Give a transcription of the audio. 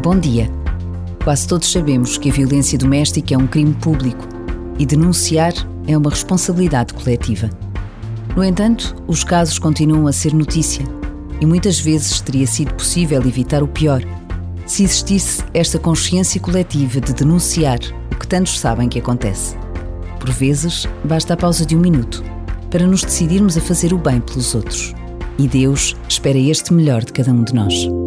Bom dia. Quase todos sabemos que a violência doméstica é um crime público e denunciar é uma responsabilidade coletiva. No entanto, os casos continuam a ser notícia e muitas vezes teria sido possível evitar o pior se existisse esta consciência coletiva de denunciar o que tantos sabem que acontece. Por vezes, basta a pausa de um minuto para nos decidirmos a fazer o bem pelos outros. E Deus espera este melhor de cada um de nós.